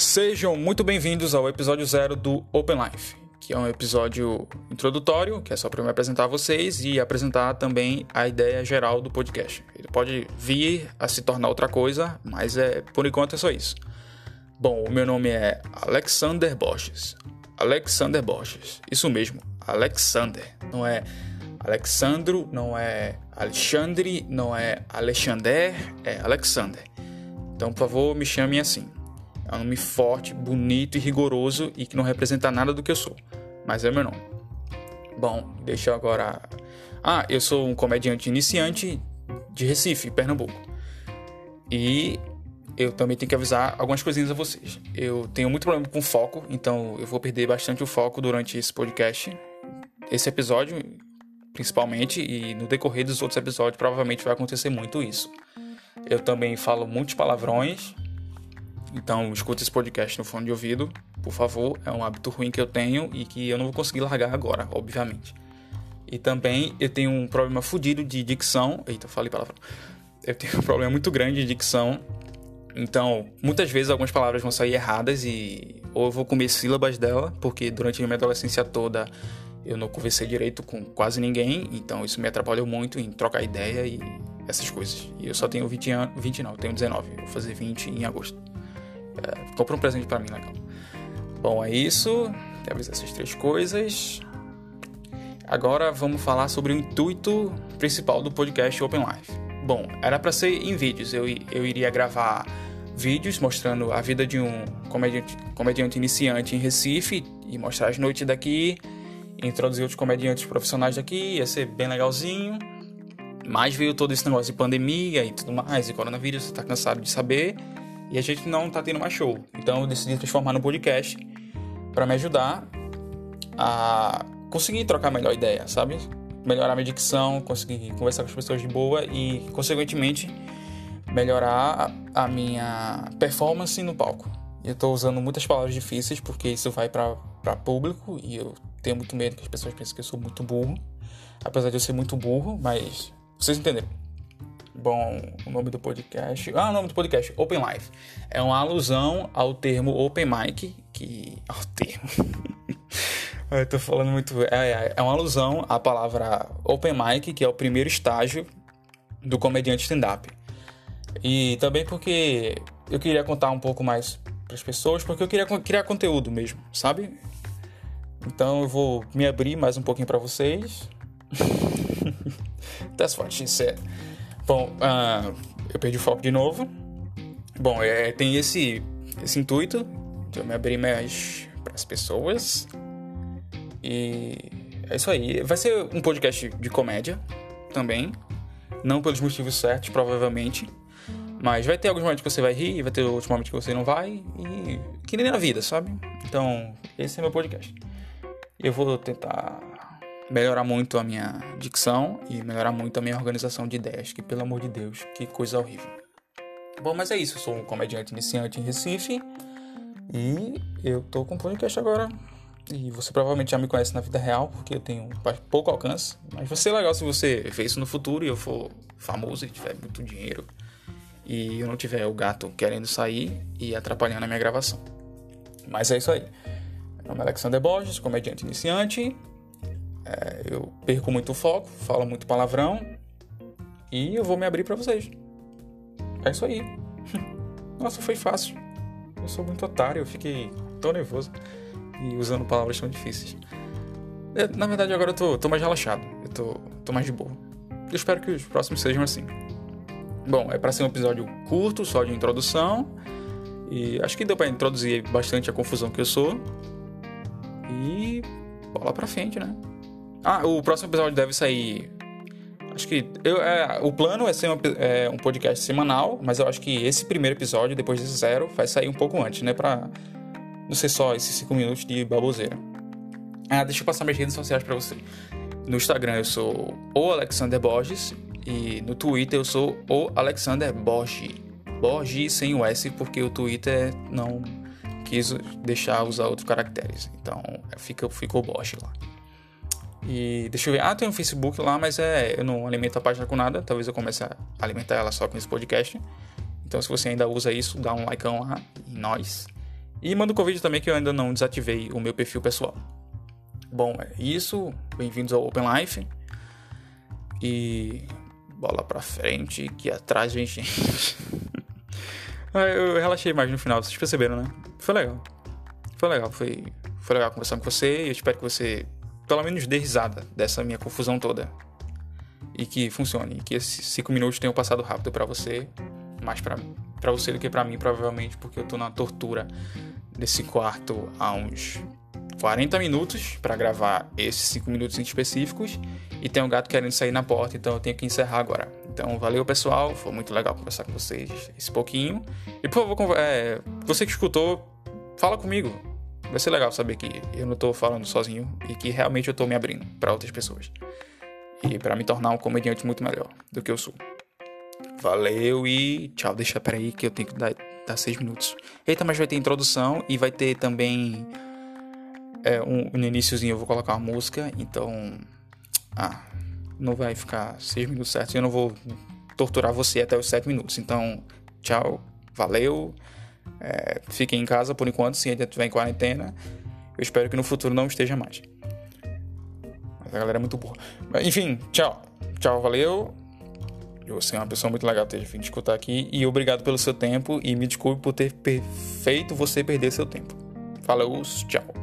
Sejam muito bem-vindos ao episódio zero do Open Life, que é um episódio introdutório, que é só para me apresentar a vocês e apresentar também a ideia geral do podcast. Ele pode vir a se tornar outra coisa, mas é por enquanto é só isso. Bom, o meu nome é Alexander Borges. Alexander Borges, isso mesmo, Alexander. Não é Alexandro, não é Alexandre, não é Alexander, é Alexander. Então, por favor, me chamem assim. É um nome forte, bonito e rigoroso e que não representa nada do que eu sou. Mas é meu nome. Bom, deixa eu agora. Ah, eu sou um comediante iniciante de Recife, Pernambuco. E eu também tenho que avisar algumas coisinhas a vocês. Eu tenho muito problema com foco, então eu vou perder bastante o foco durante esse podcast. Esse episódio, principalmente, e no decorrer dos outros episódios, provavelmente vai acontecer muito isso. Eu também falo muitos palavrões, então, escuta esse podcast no fone de ouvido, por favor. É um hábito ruim que eu tenho e que eu não vou conseguir largar agora, obviamente. E também eu tenho um problema fodido de dicção. Eita, falei palavra. Eu tenho um problema muito grande de dicção. Então, muitas vezes algumas palavras vão sair erradas e ou eu vou comer sílabas dela, porque durante a minha adolescência toda eu não conversei direito com quase ninguém, então isso me atrapalhou muito em trocar ideia e essas coisas. E eu só tenho 20 anos, 20 não, eu tenho 19, vou fazer 20 em agosto. É, compra um presente para mim, legal. Bom, é isso. Temos essas três coisas. Agora vamos falar sobre o intuito principal do podcast Open Life. Bom, era para ser em vídeos. Eu, eu iria gravar vídeos mostrando a vida de um comediante, comediante iniciante em Recife e mostrar as noites daqui, introduzir outros comediantes profissionais daqui, ia ser bem legalzinho. Mas veio todo esse negócio de pandemia e tudo mais, e coronavírus, você tá cansado de saber e a gente não tá tendo mais show. Então eu decidi transformar no podcast para me ajudar a conseguir trocar melhor ideia, sabe? Melhorar minha dicção, conseguir conversar com as pessoas de boa e, consequentemente, melhorar a minha performance no palco. Eu estou usando muitas palavras difíceis porque isso vai para público e eu tenho muito medo que as pessoas pensem que eu sou muito burro. Apesar de eu ser muito burro, mas vocês entenderam. Bom, o nome do podcast. Ah, o nome do podcast, Open Life. É uma alusão ao termo Open Mic, que. Ao termo. Eu tô falando muito. É, é, é uma alusão à palavra Open Mic, que é o primeiro estágio do comediante stand-up. E também porque eu queria contar um pouco mais para as pessoas, porque eu queria criar conteúdo mesmo, sabe? Então eu vou me abrir mais um pouquinho para vocês. That's what she said. Bom, uh, eu perdi o foco de novo. Bom, é, tem esse, esse intuito de eu me abrir mais para as pessoas. E é isso aí. Vai ser um podcast de comédia também. Não pelos motivos certos, provavelmente. Mas vai ter alguns momentos que você vai rir, vai ter outros momentos que você não vai. E que nem na vida, sabe? Então, esse é meu podcast. Eu vou tentar melhorar muito a minha dicção e melhorar muito a minha organização de ideias, que pelo amor de Deus, que coisa horrível. Bom, mas é isso, eu sou um comediante iniciante em Recife e eu tô com um podcast agora. E você provavelmente já me conhece na vida real, porque eu tenho pouco alcance. Mas vai ser legal se você ver isso no futuro e eu for famoso e tiver muito dinheiro. E eu não tiver o gato querendo sair e atrapalhando a minha gravação. Mas é isso aí. Meu nome é Alexander Borges, comediante iniciante. É, eu perco muito foco, falo muito palavrão e eu vou me abrir para vocês. É isso aí. Nossa, foi fácil. Eu sou muito otário, eu fiquei tão nervoso e usando palavras tão difíceis. É, na verdade, agora eu tô, tô mais relaxado, eu tô, tô mais de boa. Eu espero que os próximos sejam assim. Bom, é para ser um episódio curto, só de introdução. E acho que deu para introduzir bastante a confusão que eu sou. E bola pra frente, né? Ah, o próximo episódio deve sair. Acho que. Eu, é, o plano é ser um, é, um podcast semanal, mas eu acho que esse primeiro episódio, depois desse zero, vai sair um pouco antes, né? Pra não ser só esses 5 minutos de baboseira. Ah, deixa eu passar minhas redes sociais pra você. No Instagram eu sou o Alexander Borges e no Twitter eu sou o Alexander Borges. Borges sem o S, porque o Twitter não quis deixar usar outros caracteres. Então fica, ficou Borges lá. E deixa eu ver. Ah, tem um Facebook lá, mas é, eu não alimento a página com nada. Talvez eu comece a alimentar ela só com esse podcast. Então, se você ainda usa isso, dá um like lá em nós. E manda o convite também que eu ainda não desativei o meu perfil pessoal. Bom, é isso. Bem-vindos ao Open Life. E bola pra frente, que atrás vem gente. Ah, eu relaxei mais no final, vocês perceberam, né? Foi legal. Foi legal, foi, foi legal conversar com você eu espero que você, pelo menos, dê risada dessa minha confusão toda. E que funcione, que esses cinco minutos tenham passado rápido para você, mais para você do que para mim, provavelmente, porque eu tô na tortura desse quarto há uns 40 minutos para gravar esses 5 minutos específicos e tem um gato querendo sair na porta, então eu tenho que encerrar agora. Então, valeu pessoal, foi muito legal conversar com vocês esse pouquinho. E por favor, é, você que escutou, fala comigo. Vai ser legal saber que eu não tô falando sozinho e que realmente eu tô me abrindo para outras pessoas. E para me tornar um comediante muito melhor do que eu sou. Valeu e tchau. Deixa peraí que eu tenho que dar, dar seis minutos. Eita, mas vai ter introdução e vai ter também é, um, no iníciozinho eu vou colocar uma música, então. Ah, não vai ficar seis minutos certos. Eu não vou torturar você até os sete minutos. Então, tchau, valeu. É, fiquem em casa por enquanto, se ainda estiver em quarentena. Eu espero que no futuro não esteja mais. Mas a galera é muito boa. Enfim, tchau. Tchau, valeu. Você é uma pessoa muito legal ter vindo escutar aqui. E obrigado pelo seu tempo. E me desculpe por ter feito você perder seu tempo. Falou, tchau.